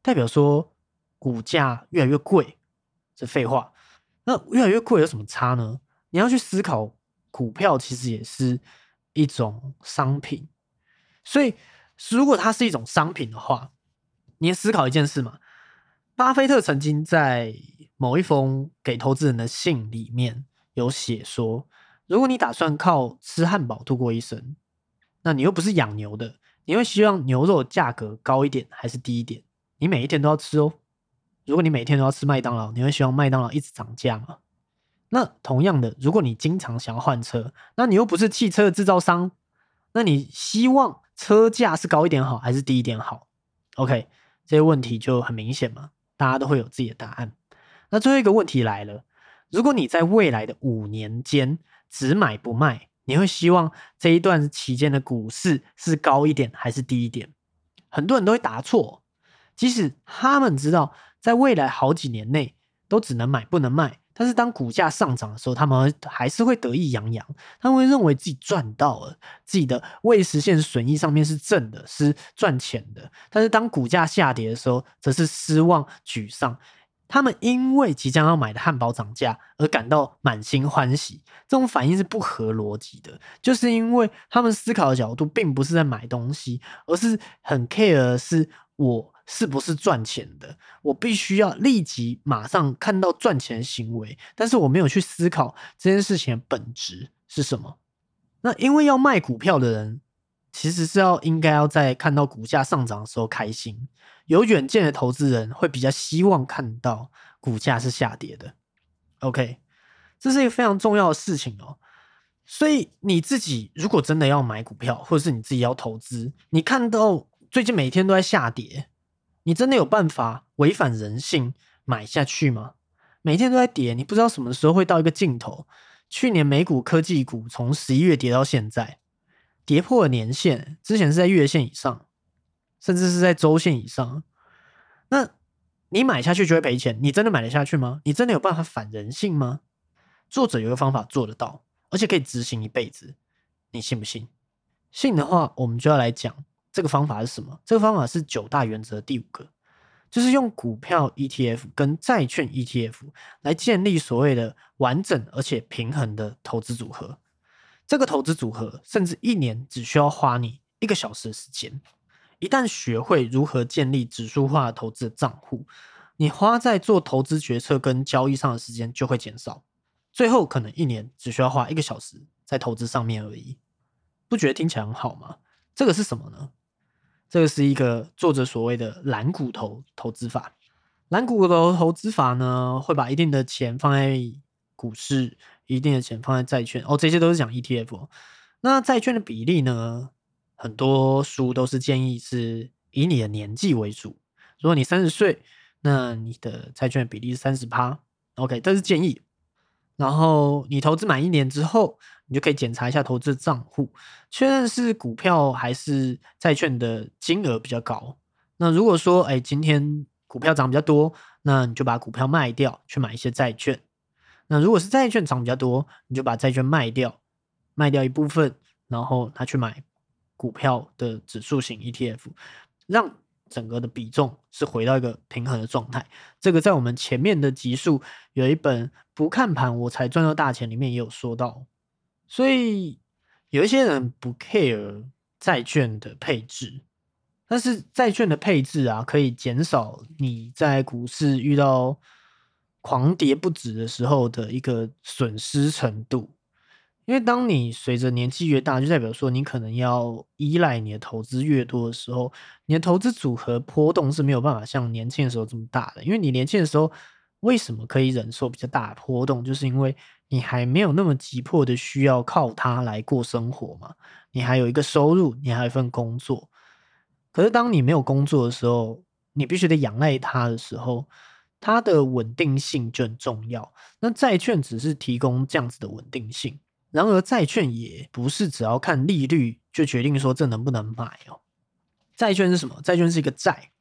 代表说股价越来越贵。这废话，那越来越贵有什么差呢？你要去思考，股票其实也是一种商品，所以如果它是一种商品的话，你思考一件事嘛。巴菲特曾经在某一封给投资人的信里面有写说：“如果你打算靠吃汉堡度过一生，那你又不是养牛的，你会希望牛肉价格高一点还是低一点？你每一天都要吃哦。如果你每天都要吃麦当劳，你会希望麦当劳一直涨价吗？那同样的，如果你经常想要换车，那你又不是汽车的制造商，那你希望车价是高一点好还是低一点好？OK，这些问题就很明显嘛。”大家都会有自己的答案。那最后一个问题来了：如果你在未来的五年间只买不卖，你会希望这一段期间的股市是高一点还是低一点？很多人都会答错，即使他们知道在未来好几年内都只能买不能卖。但是当股价上涨的时候，他们还是会得意洋洋，他们会认为自己赚到了，自己的未实现损益上面是正的，是赚钱的。但是当股价下跌的时候，则是失望沮丧。他们因为即将要买的汉堡涨价而感到满心欢喜，这种反应是不合逻辑的，就是因为他们思考的角度并不是在买东西，而是很 care 是我。是不是赚钱的？我必须要立即马上看到赚钱行为，但是我没有去思考这件事情的本质是什么。那因为要卖股票的人，其实是要应该要在看到股价上涨的时候开心。有远见的投资人会比较希望看到股价是下跌的。OK，这是一个非常重要的事情哦。所以你自己如果真的要买股票，或者是你自己要投资，你看到最近每天都在下跌。你真的有办法违反人性买下去吗？每天都在跌，你不知道什么时候会到一个尽头。去年美股科技股从十一月跌到现在，跌破了年线，之前是在月线以上，甚至是在周线以上。那你买下去就会赔钱，你真的买得下去吗？你真的有办法反人性吗？作者有个方法做得到，而且可以执行一辈子，你信不信？信的话，我们就要来讲。这个方法是什么？这个方法是九大原则第五个，就是用股票 ETF 跟债券 ETF 来建立所谓的完整而且平衡的投资组合。这个投资组合甚至一年只需要花你一个小时的时间。一旦学会如何建立指数化投资的账户，你花在做投资决策跟交易上的时间就会减少。最后可能一年只需要花一个小时在投资上面而已。不觉得听起来很好吗？这个是什么呢？这个是一个作者所谓的蓝骨头投资法。蓝骨头投资法呢，会把一定的钱放在股市，一定的钱放在债券。哦，这些都是讲 ETF。那债券的比例呢？很多书都是建议是以你的年纪为主。如果你三十岁，那你的债券比例是三十趴。OK，这是建议。然后你投资满一年之后，你就可以检查一下投资账户，确认是股票还是债券的金额比较高。那如果说，哎，今天股票涨比较多，那你就把股票卖掉，去买一些债券。那如果是债券涨比较多，你就把债券卖掉，卖掉一部分，然后他去买股票的指数型 ETF，让整个的比重是回到一个平衡的状态。这个在我们前面的集数有一本不看盘我才赚到大钱里面也有说到。所以有一些人不 care 债券的配置，但是债券的配置啊，可以减少你在股市遇到。狂跌不止的时候的一个损失程度，因为当你随着年纪越大，就代表说你可能要依赖你的投资越多的时候，你的投资组合波动是没有办法像年轻的时候这么大的。因为你年轻的时候为什么可以忍受比较大的波动，就是因为你还没有那么急迫的需要靠它来过生活嘛，你还有一个收入，你还有一份工作。可是当你没有工作的时候，你必须得仰赖它的时候。它的稳定性就很重要。那债券只是提供这样子的稳定性，然而债券也不是只要看利率就决定说这能不能买哦。债券是什么？债券是一个债，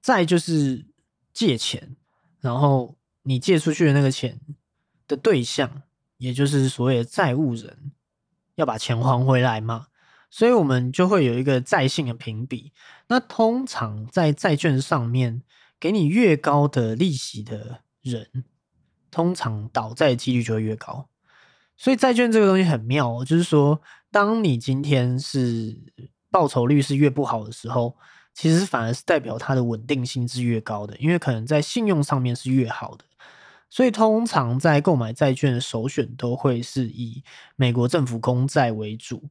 债就是借钱，然后你借出去的那个钱的对象，也就是所谓的债务人，要把钱还回来嘛。所以我们就会有一个债性的评比。那通常在债券上面。给你越高的利息的人，通常倒债的几率就会越高。所以债券这个东西很妙，就是说，当你今天是报酬率是越不好的时候，其实反而是代表它的稳定性是越高的，因为可能在信用上面是越好的。所以通常在购买债券的首选都会是以美国政府公债为主。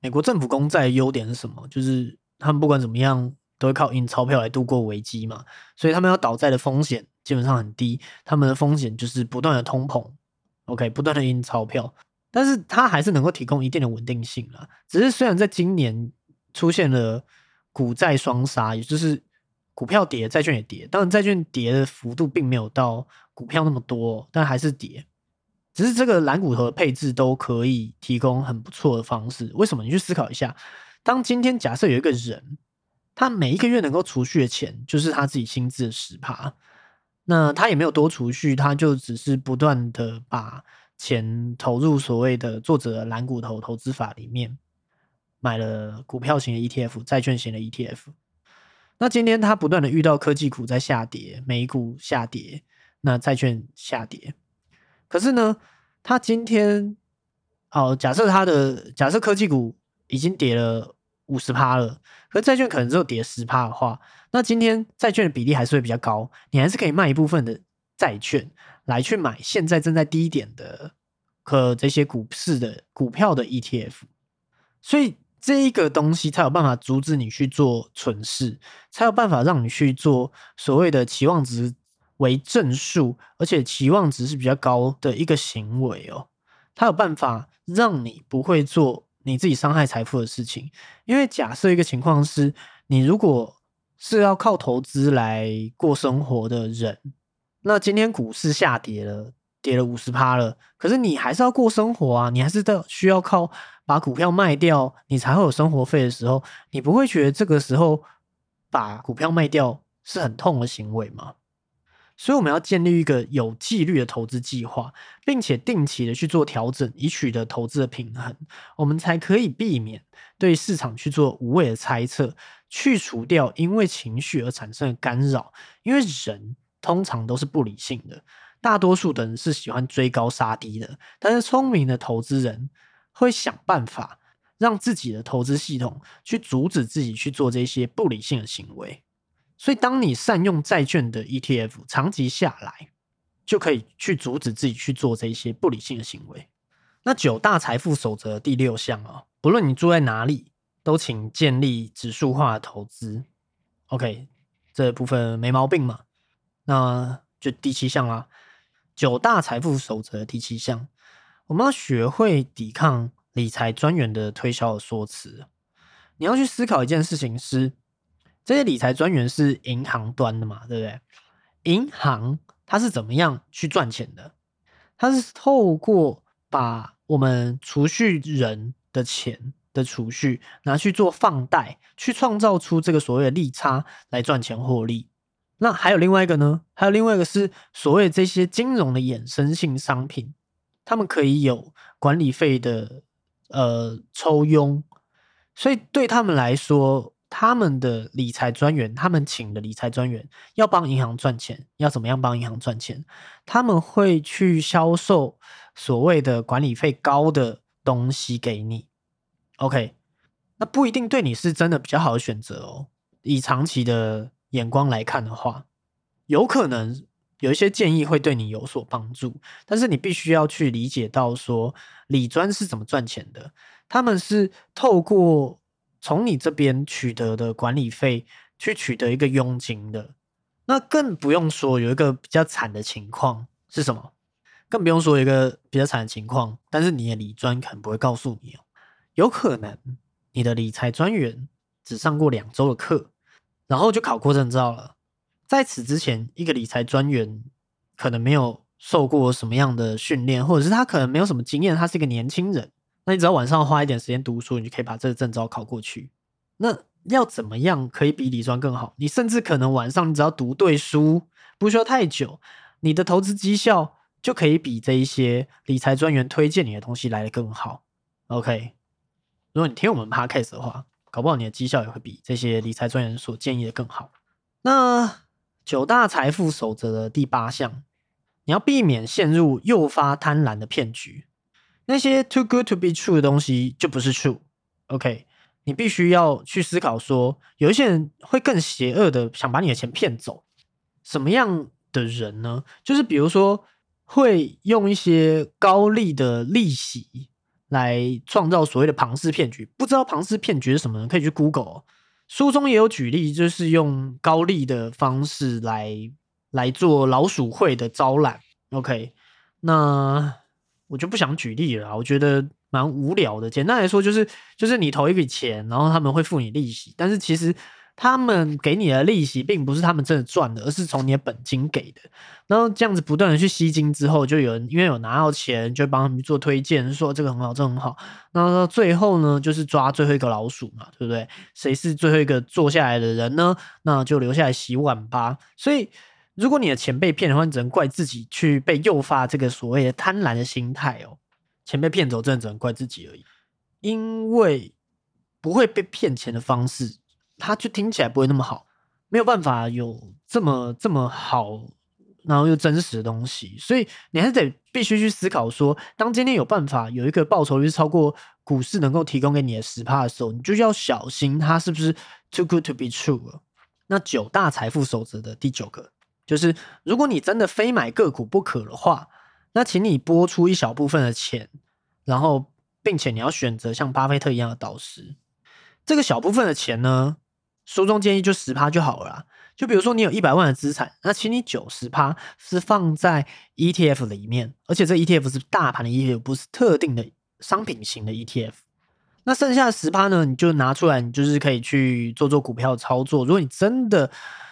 美国政府公债优点是什么？就是他们不管怎么样。都会靠印钞票来度过危机嘛，所以他们要倒债的风险基本上很低。他们的风险就是不断的通膨，OK，不断的印钞票，但是它还是能够提供一定的稳定性啦。只是虽然在今年出现了股债双杀，也就是股票跌，债券也跌，当然债券跌的幅度并没有到股票那么多，但还是跌。只是这个蓝骨头的配置都可以提供很不错的方式。为什么？你去思考一下，当今天假设有一个人。他每一个月能够储蓄的钱，就是他自己薪资的十趴。那他也没有多储蓄，他就只是不断的把钱投入所谓的作者蓝股头投资法里面，买了股票型的 ETF、债券型的 ETF。那今天他不断的遇到科技股在下跌，美股下跌，那债券下跌。可是呢，他今天，哦，假设他的假设科技股已经跌了。五十趴了，可债券可能只有跌十趴的话，那今天债券的比例还是会比较高，你还是可以卖一部分的债券来去买现在正在低点的和这些股市的股票的 ETF，所以这一个东西才有办法阻止你去做蠢事，才有办法让你去做所谓的期望值为正数，而且期望值是比较高的一个行为哦，它有办法让你不会做。你自己伤害财富的事情，因为假设一个情况是，你如果是要靠投资来过生活的人，那今天股市下跌了，跌了五十趴了，可是你还是要过生活啊，你还是要需要靠把股票卖掉，你才会有生活费的时候，你不会觉得这个时候把股票卖掉是很痛的行为吗？所以我们要建立一个有纪律的投资计划，并且定期的去做调整，以取得投资的平衡，我们才可以避免对市场去做无谓的猜测，去除掉因为情绪而产生的干扰。因为人通常都是不理性的，大多数的人是喜欢追高杀低的，但是聪明的投资人会想办法让自己的投资系统去阻止自己去做这些不理性的行为。所以，当你善用债券的 ETF，长期下来就可以去阻止自己去做这些不理性的行为。那九大财富守则第六项啊，不论你住在哪里，都请建立指数化的投资。OK，这部分没毛病嘛？那就第七项啦，九大财富守则第七项，我们要学会抵抗理财专员的推销的说辞。你要去思考一件事情是。这些理财专员是银行端的嘛，对不对？银行它是怎么样去赚钱的？它是透过把我们储蓄人的钱的储蓄拿去做放贷，去创造出这个所谓的利差来赚钱获利。那还有另外一个呢？还有另外一个是所谓这些金融的衍生性商品，他们可以有管理费的呃抽佣，所以对他们来说。他们的理财专员，他们请的理财专员要帮银行赚钱，要怎么样帮银行赚钱？他们会去销售所谓的管理费高的东西给你。OK，那不一定对你是真的比较好的选择哦。以长期的眼光来看的话，有可能有一些建议会对你有所帮助，但是你必须要去理解到说，理专是怎么赚钱的。他们是透过。从你这边取得的管理费去取得一个佣金的，那更不用说有一个比较惨的情况是什么？更不用说一个比较惨的情况，但是你的理专可能不会告诉你哦。有可能你的理财专员只上过两周的课，然后就考过证照了。在此之前，一个理财专员可能没有受过什么样的训练，或者是他可能没有什么经验，他是一个年轻人。那你只要晚上花一点时间读书，你就可以把这个证照考过去。那要怎么样可以比理专更好？你甚至可能晚上你只要读对书，不需要太久，你的投资绩效就可以比这一些理财专员推荐你的东西来的更好。OK，如果你听我们 Podcast 的话，搞不好你的绩效也会比这些理财专员所建议的更好。那九大财富守则的第八项，你要避免陷入诱发贪婪的骗局。那些 too good to be true 的东西就不是 true，OK？你必须要去思考说，有一些人会更邪恶的想把你的钱骗走。什么样的人呢？就是比如说会用一些高利的利息来创造所谓的庞氏骗局。不知道庞氏骗局是什么？可以去 Google。书中也有举例，就是用高利的方式来来做老鼠会的招揽。OK？那。我就不想举例了，我觉得蛮无聊的。简单来说，就是就是你投一笔钱，然后他们会付你利息，但是其实他们给你的利息并不是他们真的赚的，而是从你的本金给的。然后这样子不断的去吸金之后，就有人因为有拿到钱，就帮他们做推荐，说这个很好，这很好。那到最后呢，就是抓最后一个老鼠嘛，对不对？谁是最后一个坐下来的人呢？那就留下来洗碗吧。所以。如果你的钱被骗的话，你只能怪自己去被诱发这个所谓的贪婪的心态哦。钱被骗走，真的只能怪自己而已。因为不会被骗钱的方式，它就听起来不会那么好，没有办法有这么这么好，然后又真实的东西。所以你还是得必须去思考说，当今天有办法有一个报酬率超过股市能够提供给你的十趴的时候，你就要小心它是不是 too good to be true 了。那九大财富守则的第九个。就是如果你真的非买个股不可的话，那请你拨出一小部分的钱，然后并且你要选择像巴菲特一样的导师。这个小部分的钱呢，书中建议就十趴就好了。就比如说你有一百万的资产，那请你九十趴是放在 ETF 里面，而且这 ETF 是大盘的 ETF，不是特定的商品型的 ETF。那剩下的十趴呢，你就拿出来，你就是可以去做做股票操作。如果你真的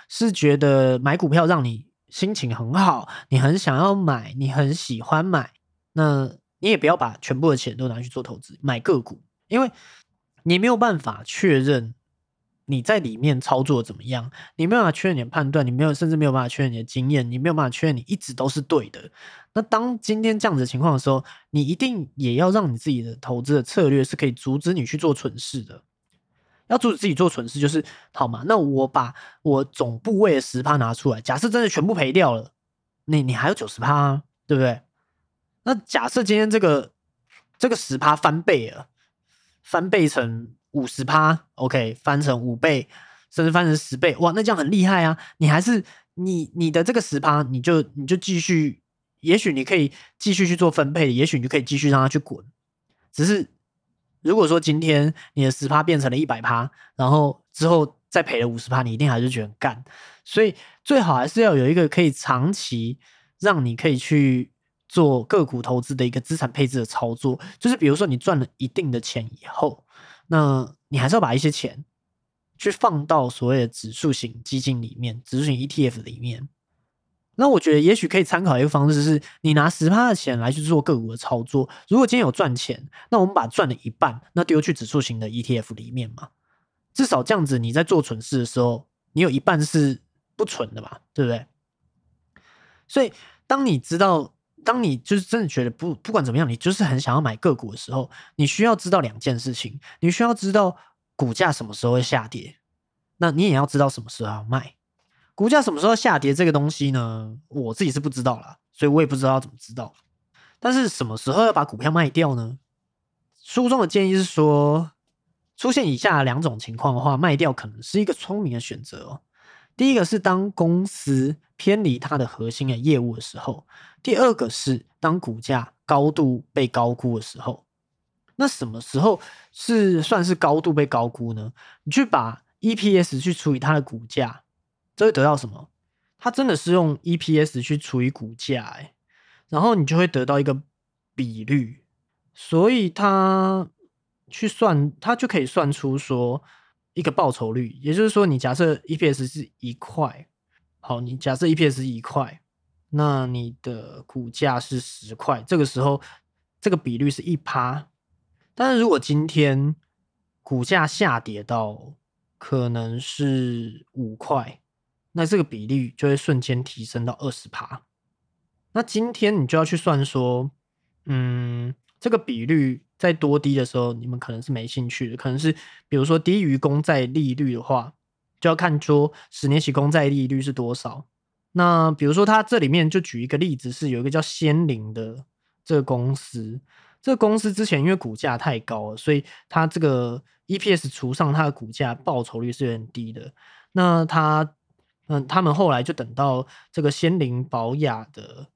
是觉得买股票让你心情很好，你很想要买，你很喜欢买，那你也不要把全部的钱都拿去做投资买个股，因为你没有办法确认你在里面操作怎么样，你没有办法确认你的判断，你没有甚至没有办法确认你的经验，你没有办法确认你一直都是对的。那当今天这样子的情况的时候，你一定也要让你自己的投资的策略是可以阻止你去做蠢事的。要阻止自己做蠢事，就是好嘛？那我把我总部位的十趴拿出来，假设真的全部赔掉了，你你还有九十趴，对不对？那假设今天这个这个十趴翻倍了，翻倍成五十趴，OK，翻成五倍，甚至翻成十倍，哇，那这样很厉害啊！你还是你你的这个十趴，你就你就继续，也许你可以继续去做分配，也许你就可以继续让它去滚，只是。如果说今天你的十趴变成了一百趴，然后之后再赔了五十趴，你一定还是觉得干。所以最好还是要有一个可以长期让你可以去做个股投资的一个资产配置的操作。就是比如说你赚了一定的钱以后，那你还是要把一些钱去放到所谓的指数型基金里面，指数型 ETF 里面。那我觉得也许可以参考一个方式，是你拿十趴的钱来去做个股的操作。如果今天有赚钱，那我们把赚的一半那丢去指数型的 ETF 里面嘛，至少这样子你在做蠢事的时候，你有一半是不蠢的嘛，对不对？所以当你知道，当你就是真的觉得不不管怎么样，你就是很想要买个股的时候，你需要知道两件事情，你需要知道股价什么时候会下跌，那你也要知道什么时候要卖。股价什么时候下跌这个东西呢？我自己是不知道啦，所以我也不知道怎么知道。但是什么时候要把股票卖掉呢？书中的建议是说，出现以下两种情况的话，卖掉可能是一个聪明的选择哦。第一个是当公司偏离它的核心的业务的时候；第二个是当股价高度被高估的时候。那什么时候是算是高度被高估呢？你去把 EPS 去除以它的股价。这会得到什么？它真的是用 EPS 去除以股价，哎，然后你就会得到一个比率，所以它去算，它就可以算出说一个报酬率。也就是说，你假设 EPS 是一块，好，你假设 EPS 是一块，那你的股价是十块，这个时候这个比率是一趴。但是如果今天股价下跌到可能是五块。那这个比例就会瞬间提升到二十趴。那今天你就要去算说，嗯，这个比率在多低的时候，你们可能是没兴趣的。可能是比如说低于公债利率的话，就要看说十年期公债利率是多少。那比如说它这里面就举一个例子，是有一个叫仙灵的这个公司，这个公司之前因为股价太高了，所以它这个 EPS 除上它的股价报酬率是有点低的。那它嗯，他们后来就等到这个仙灵保雅的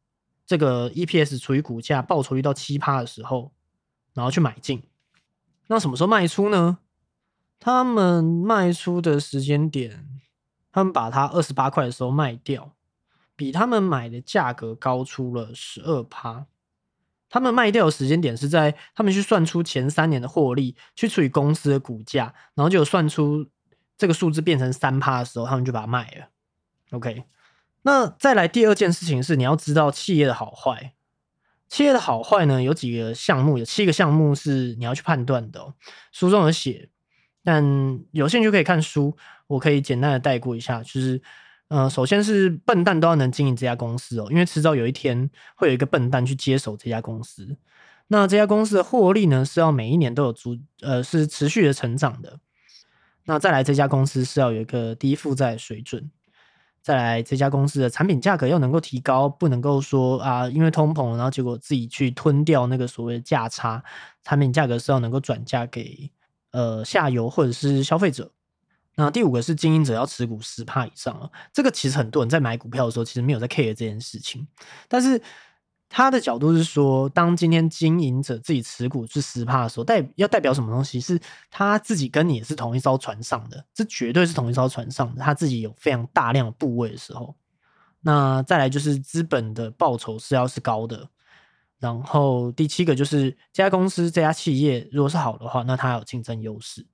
这个 EPS 除以股价报酬率到七趴的时候，然后去买进。那什么时候卖出呢？他们卖出的时间点，他们把它二十八块的时候卖掉，比他们买的价格高出了十二趴。他们卖掉的时间点是在他们去算出前三年的获利，去除以公司的股价，然后就算出这个数字变成三趴的时候，他们就把它卖了。OK，那再来第二件事情是你要知道企业的好坏。企业的好坏呢，有几个项目，有七个项目是你要去判断的。哦书中有写，但有兴趣可以看书。我可以简单的带过一下，就是，呃，首先是笨蛋都要能经营这家公司哦，因为迟早有一天会有一个笨蛋去接手这家公司。那这家公司的获利呢，是要每一年都有足，呃，是持续的成长的。那再来，这家公司是要有一个低负债水准。再来，这家公司的产品价格又能够提高，不能够说啊，因为通膨，然后结果自己去吞掉那个所谓的价差。产品价格是要能够转嫁给呃下游或者是消费者。那第五个是经营者要持股十帕以上啊，这个其实很多人在买股票的时候其实没有在 care 这件事情，但是。他的角度是说，当今天经营者自己持股是十帕的时候，代要代表什么东西？是他自己跟你是同一艘船上的，这绝对是同一艘船上的。他自己有非常大量的部位的时候，那再来就是资本的报酬是要是高的。然后第七个就是这家公司这家企业如果是好的话，那它有竞争优势。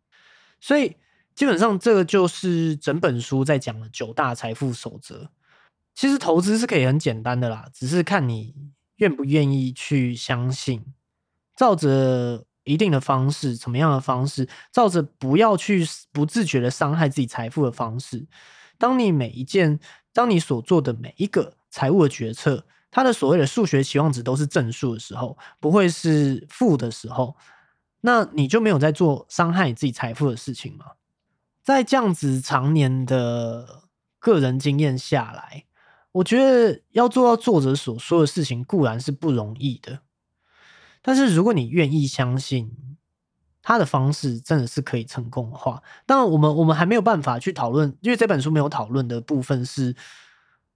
所以基本上这个就是整本书在讲的九大财富守则。其实投资是可以很简单的啦，只是看你。愿不愿意去相信，照着一定的方式，怎么样的方式，照着不要去不自觉的伤害自己财富的方式。当你每一件，当你所做的每一个财务的决策，它的所谓的数学期望值都是正数的时候，不会是负的时候，那你就没有在做伤害你自己财富的事情吗？在这样子常年的个人经验下来。我觉得要做到作者所说的事情固然是不容易的，但是如果你愿意相信他的方式真的是可以成功的话，当然我们我们还没有办法去讨论，因为这本书没有讨论的部分是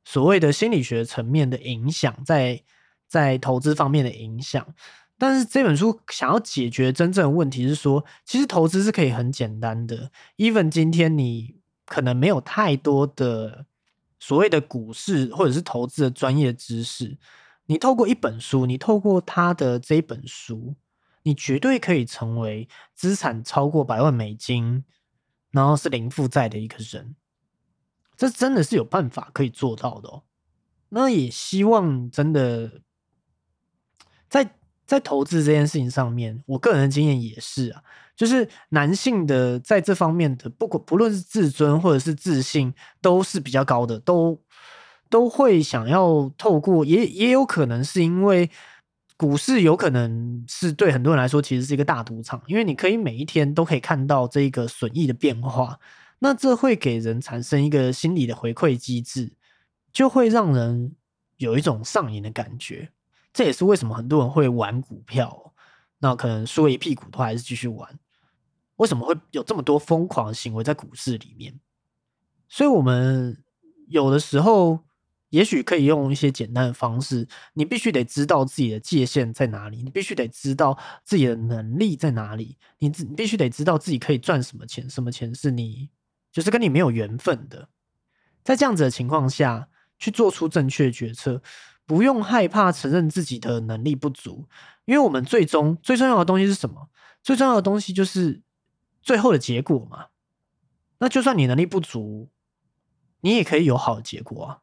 所谓的心理学层面的影响，在在投资方面的影响。但是这本书想要解决真正的问题是说，其实投资是可以很简单的。even 今天你可能没有太多的。所谓的股市或者是投资的专业知识，你透过一本书，你透过他的这一本书，你绝对可以成为资产超过百万美金，然后是零负债的一个人。这真的是有办法可以做到的哦。那也希望真的在投资这件事情上面，我个人的经验也是啊，就是男性的在这方面的不管不论是自尊或者是自信，都是比较高的，都都会想要透过，也也有可能是因为股市有可能是对很多人来说其实是一个大赌场，因为你可以每一天都可以看到这个损益的变化，那这会给人产生一个心理的回馈机制。就会让人有一种上瘾的感觉，这也是为什么很多人会玩股票，那可能输了一屁股都还是继续玩。为什么会有这么多疯狂的行为在股市里面？所以，我们有的时候也许可以用一些简单的方式，你必须得知道自己的界限在哪里，你必须得知道自己的能力在哪里，你你必须得知道自己可以赚什么钱，什么钱是你就是跟你没有缘分的。在这样子的情况下。去做出正确决策，不用害怕承认自己的能力不足，因为我们最终最重要的东西是什么？最重要的东西就是最后的结果嘛。那就算你能力不足，你也可以有好的结果啊。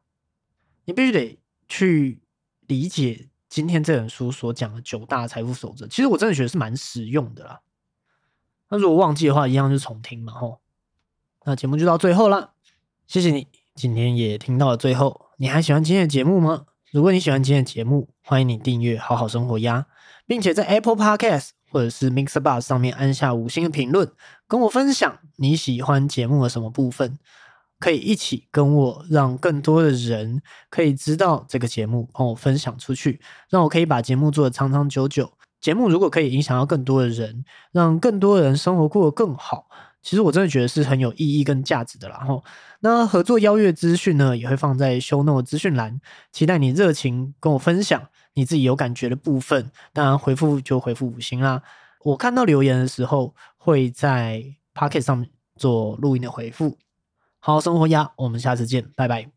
你必须得去理解今天这本书所讲的九大财富守则。其实我真的觉得是蛮实用的啦。那如果忘记的话，一样就重听嘛吼。那节目就到最后了，谢谢你今天也听到了最后。你还喜欢今天的节目吗？如果你喜欢今天的节目，欢迎你订阅好好生活呀，并且在 Apple Podcast 或者是 Mixer Bar 上面按下五星的评论，跟我分享你喜欢节目的什么部分，可以一起跟我让更多的人可以知道这个节目，帮我分享出去，让我可以把节目做得长长久久。节目如果可以影响到更多的人，让更多人生活过得更好。其实我真的觉得是很有意义跟价值的啦。吼，那合作邀约资讯呢，也会放在 show note 资讯栏，期待你热情跟我分享你自己有感觉的部分。当然回复就回复五星啦。我看到留言的时候，会在 pocket 上面做录音的回复。好，生活呀，我们下次见，拜拜。